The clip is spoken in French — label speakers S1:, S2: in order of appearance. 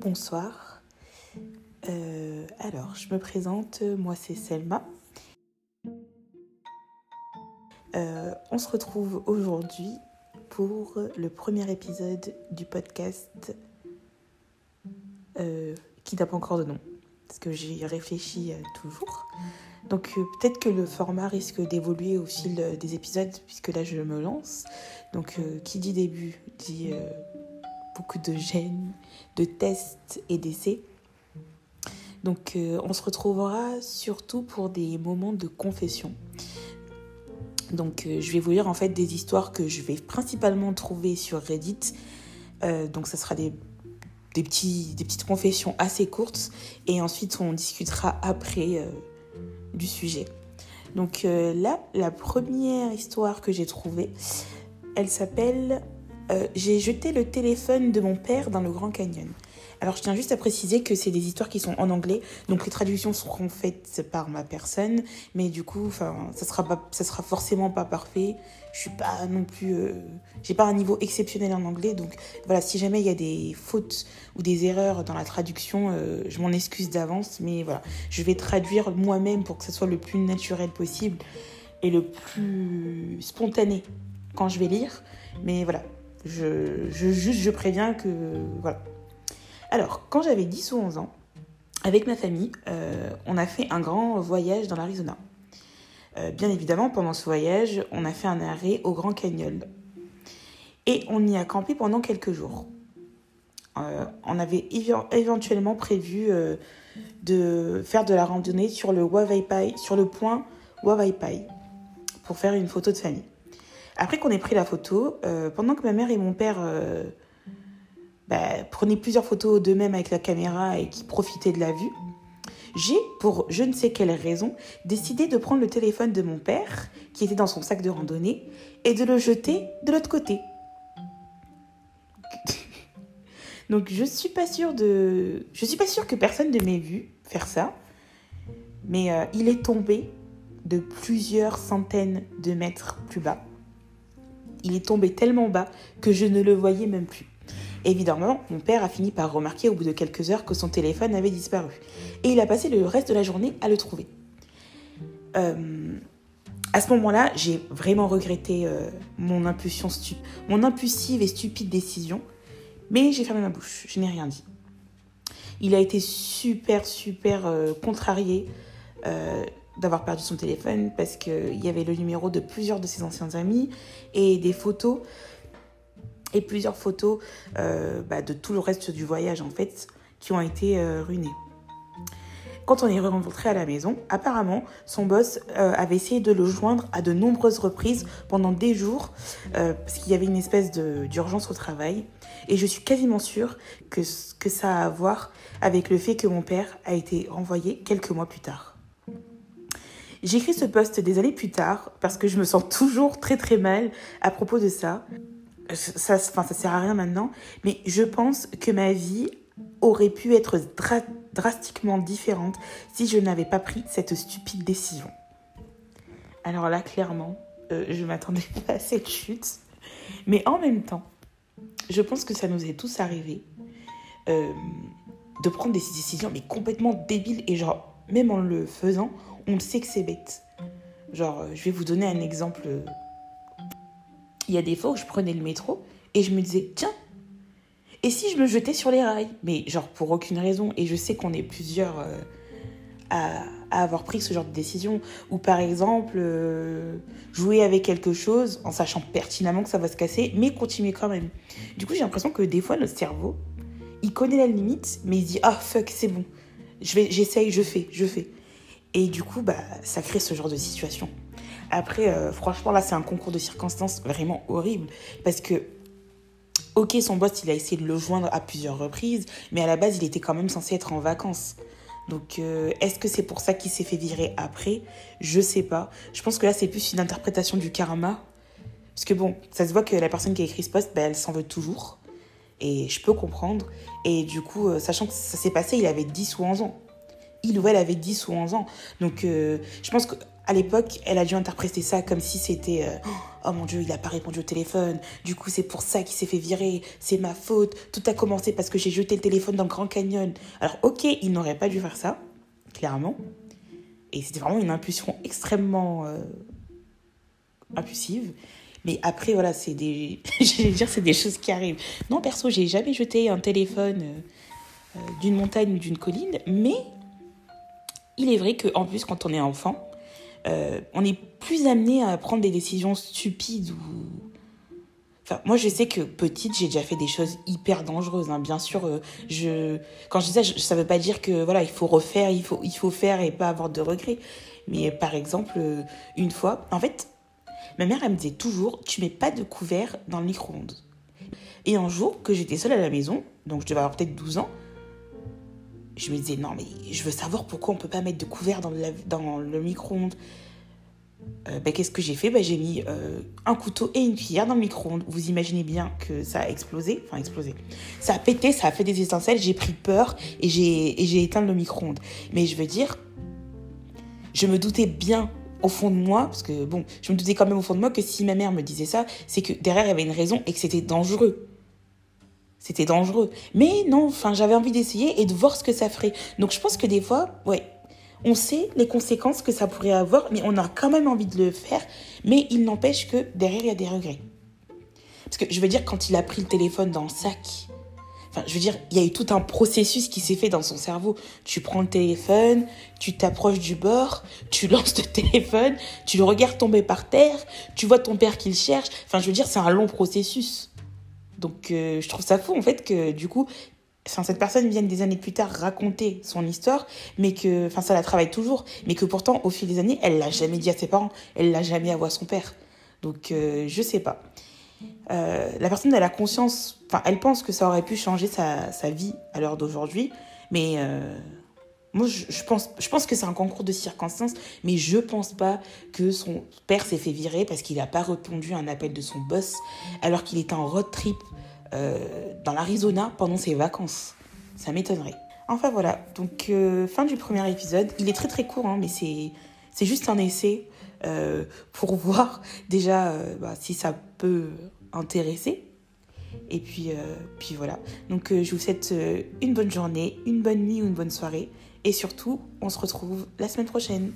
S1: Bonsoir. Euh, alors, je me présente, moi c'est Selma. Euh, on se retrouve aujourd'hui pour le premier épisode du podcast euh, qui n'a pas encore de nom, parce que j'y réfléchis toujours. Donc peut-être que le format risque d'évoluer au fil des épisodes, puisque là je me lance. Donc qui dit début dit beaucoup de gènes, de tests et d'essais. Donc euh, on se retrouvera surtout pour des moments de confession. Donc euh, je vais vous lire en fait des histoires que je vais principalement trouver sur Reddit. Euh, donc ça sera des petites confessions assez courtes et ensuite on discutera après du sujet. Donc là, la première histoire que j'ai trouvée, elle s'appelle euh, j'ai jeté le téléphone de mon père dans le Grand Canyon. Alors je tiens juste à préciser que c'est des histoires qui sont en anglais, donc les traductions seront faites par ma personne, mais du coup, ça sera pas, ça sera forcément pas parfait. Je suis pas non plus, euh, j'ai pas un niveau exceptionnel en anglais, donc voilà, si jamais il y a des fautes ou des erreurs dans la traduction, euh, je m'en excuse d'avance, mais voilà, je vais traduire moi-même pour que ce soit le plus naturel possible et le plus spontané quand je vais lire, mais voilà, je, juste, je préviens que. Voilà. Alors, quand j'avais 10 ou 11 ans, avec ma famille, euh, on a fait un grand voyage dans l'Arizona. Euh, bien évidemment, pendant ce voyage, on a fait un arrêt au Grand Canyon. Et on y a campé pendant quelques jours. Euh, on avait éventuellement prévu de faire de la randonnée sur le, Wavaipai, sur le point Wavaipai pour faire une photo de famille. Après qu'on ait pris la photo, euh, pendant que ma mère et mon père euh, bah, prenaient plusieurs photos d'eux-mêmes avec la caméra et qui profitaient de la vue, j'ai, pour je ne sais quelle raison, décidé de prendre le téléphone de mon père, qui était dans son sac de randonnée, et de le jeter de l'autre côté. Donc je suis pas sûre de, je suis pas sûre que personne ne m'ait vu faire ça, mais euh, il est tombé de plusieurs centaines de mètres plus bas il est tombé tellement bas que je ne le voyais même plus. Évidemment, mon père a fini par remarquer au bout de quelques heures que son téléphone avait disparu. Et il a passé le reste de la journée à le trouver. Euh, à ce moment-là, j'ai vraiment regretté euh, mon, impulsion mon impulsive et stupide décision. Mais j'ai fermé ma bouche, je n'ai rien dit. Il a été super, super euh, contrarié d'avoir perdu son téléphone parce qu'il y avait le numéro de plusieurs de ses anciens amis et des photos et plusieurs photos euh, bah, de tout le reste du voyage en fait qui ont été euh, ruinées. Quand on est rencontré à la maison, apparemment, son boss euh, avait essayé de le joindre à de nombreuses reprises pendant des jours, parce qu'il y avait une espèce d'urgence au travail. Et je suis quasiment sûre que, que ça a à voir avec le fait que mon père a été renvoyé quelques mois plus tard. J'écris ce post des années plus tard parce que je me sens toujours très très mal à propos de ça. Ça, enfin, ça sert à rien maintenant, mais je pense que ma vie aurait pu être drastiquement différente si je n'avais pas pris cette stupide décision. Alors là, clairement, euh, je m'attendais pas à cette chute, mais en même temps, je pense que ça nous est tous arrivé euh, de prendre des décisions mais complètement débiles et genre même en le faisant, on sait que c'est bête. Genre, euh, je vais vous donner un exemple. Il y a des fois où je prenais le métro et je me disais, tiens, et si je me jetais sur les rails? Mais genre pour aucune raison. Et je sais qu'on est plusieurs euh, à, avoir pris ce genre de décision. Ou par exemple, euh, jouer avec quelque chose en sachant pertinemment que ça va se casser, mais continuer quand même. Du coup, j'ai l'impression que des fois, notre cerveau, il connaît la limite, mais il dit, ah fuck, c'est bon. J'essaye, je fais, je fais. Et du coup, bah, ça crée ce genre de situation. Après, euh, franchement, là, c'est un concours de circonstances vraiment horrible. Parce que, ok, son boss, il a essayé de le joindre à plusieurs reprises, mais à la base, il était quand même censé être en vacances. Donc, euh, est-ce que c'est pour ça qu'il s'est fait virer après? Je sais pas. Je pense que là, c'est plus une interprétation du karma. Parce que bon, ça se voit que la personne qui a écrit ce post, bah, elle s'en veut toujours. Et je peux comprendre. Et du coup, euh, sachant que ça s'est passé, il avait 10 ou 11 ans il ou elle avait 10 ou 11 ans. Donc, euh, je pense qu'à l'époque, elle a dû interpréter ça comme si c'était euh, Oh mon Dieu, il n'a pas répondu au téléphone. Du coup, c'est pour ça qu'il s'est fait virer. C'est ma faute. Tout a commencé parce que j'ai jeté le téléphone dans le Grand Canyon. Alors, ok, il n'aurait pas dû faire ça, clairement. Et c'était vraiment une impulsion extrêmement euh, impulsive. Mais après, voilà, c'est des. Dire, c'est des choses qui arrivent. Non, perso, j'ai jamais jeté un téléphone d'une montagne ou d'une colline. Mais il est vrai qu'en plus, quand on est enfant, euh, on est plus amené à prendre des décisions stupides moi, je sais que petite, j'ai déjà fait des choses hyper dangereuses. Hein. Bien sûr, euh, je... quand je dis ça, ça ne veut pas dire que voilà, il faut refaire, il faut, il faut faire et pas avoir de regrets. Mais par exemple, euh, une fois, en fait, ma mère, elle me disait toujours, tu mets pas de couvert dans le micro-ondes. Et un jour, que j'étais seule à la maison, donc je devais avoir peut-être 12 ans, je me disais, non, mais je veux savoir pourquoi on peut pas mettre de couvert dans le, dans le micro-ondes. Euh, ben, qu'est-ce que j'ai fait? Ben, J'ai mis euh, un couteau et une cuillère dans le micro-ondes. Vous imaginez bien que ça a explosé. Enfin, explosé. Ça a pété, ça a fait des étincelles. J'ai pris peur et j'ai éteint le micro-ondes. Mais je veux dire, je me doutais bien au fond de moi, parce que bon, je me doutais quand même au fond de moi que si ma mère me disait ça, c'est que derrière il y avait une raison et que c'était dangereux. C'était dangereux. Mais non, enfin, j'avais envie d'essayer et de voir ce que ça ferait. Donc je pense que des fois, ouais, on sait les conséquences que ça pourrait avoir, mais on a quand même envie de le faire. Mais il n'empêche que derrière, il y a des regrets. Parce que je veux dire, quand il a pris le téléphone dans le sac, enfin, je veux dire, il y a eu tout un processus qui s'est fait dans son cerveau. Tu prends le téléphone, tu t'approches du bord, tu lances le téléphone, tu le regardes tomber par terre, tu vois ton père qui le cherche. Enfin, je veux dire, c'est un long processus. Donc euh, je trouve ça fou en fait que du coup, cette personne vienne des années plus tard raconter son histoire, mais que, enfin ça la travaille toujours, mais que pourtant au fil des années, elle l'a jamais dit à ses parents, elle l'a jamais avoué à son père. Donc euh, je sais pas. Euh, la personne elle a conscience, enfin elle pense que ça aurait pu changer sa, sa vie à l'heure d'aujourd'hui, mais moi, je, pense, je pense que c'est un concours de circonstances, mais je pense pas que son père s'est fait virer parce qu'il n'a pas répondu à un appel de son boss alors qu'il était en road trip euh, dans l'Arizona pendant ses vacances. Ça m'étonnerait. Enfin voilà, donc euh, fin du premier épisode. Il est très très court, hein, mais c'est, juste un essai euh, pour voir déjà bah, si ça peut intéresser. Et puis, puis voilà. Donc je vous souhaite une bonne journée, une bonne nuit ou une bonne soirée. Et surtout, on se retrouve la semaine prochaine.